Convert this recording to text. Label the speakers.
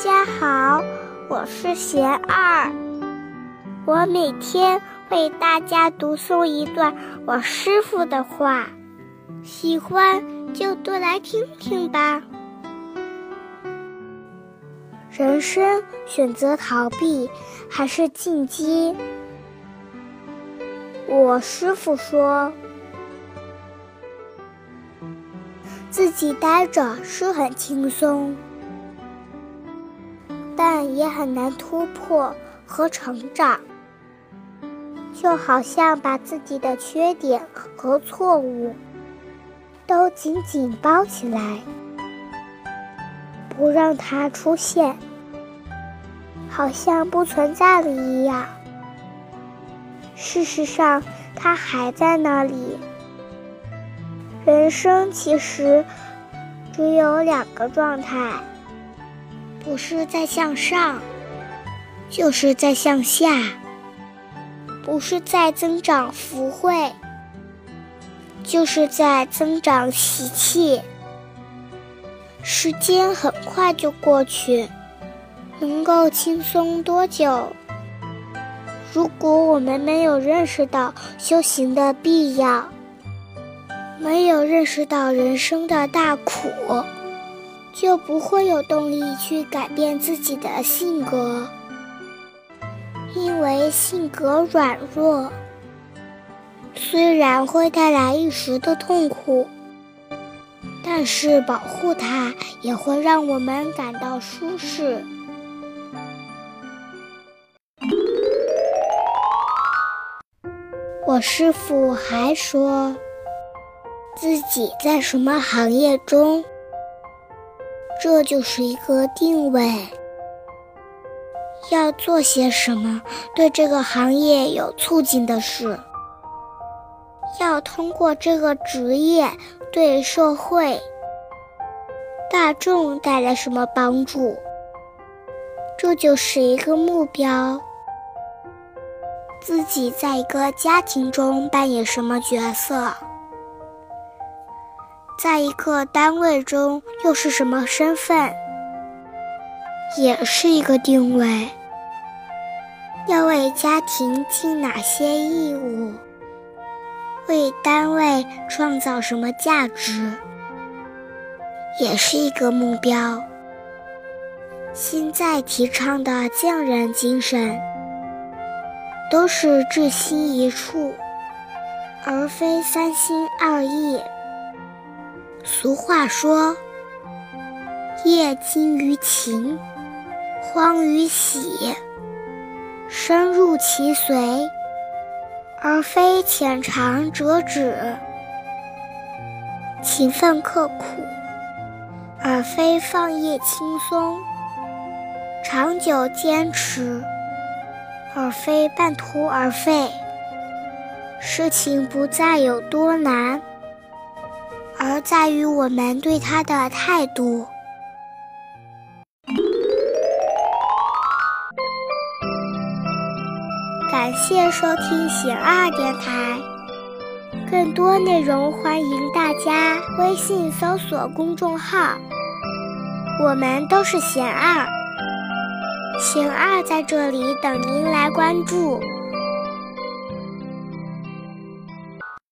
Speaker 1: 大家好，我是贤二，我每天为大家读诵一段我师傅的话，喜欢就多来听听吧。人生选择逃避还是进击？我师傅说，自己待着是很轻松。但也很难突破和成长，就好像把自己的缺点和错误都紧紧包起来，不让它出现，好像不存在了一样。事实上，它还在那里。人生其实只有两个状态。不是在向上，就是在向下；不是在增长福慧，就是在增长习气。时间很快就过去，能够轻松多久？如果我们没有认识到修行的必要，没有认识到人生的大苦。就不会有动力去改变自己的性格，因为性格软弱，虽然会带来一时的痛苦，但是保护它也会让我们感到舒适。我师傅还说，自己在什么行业中。这就是一个定位，要做些什么对这个行业有促进的事，要通过这个职业对社会大众带来什么帮助，这就是一个目标。自己在一个家庭中扮演什么角色？在一个单位中，又是什么身份？也是一个定位。要为家庭尽哪些义务？为单位创造什么价值？也是一个目标。现在提倡的匠人精神，都是至心一处，而非三心二意。俗话说：“业精于勤，荒于喜，深入其髓，而非浅尝辄止；勤奋刻苦，而非放逸轻松；长久坚持，而非半途而废。事情不再有多难。”在于我们对他的态度。感谢收听贤二电台，更多内容欢迎大家微信搜索公众号“我们都是贤二”，贤二在这里等您来关注。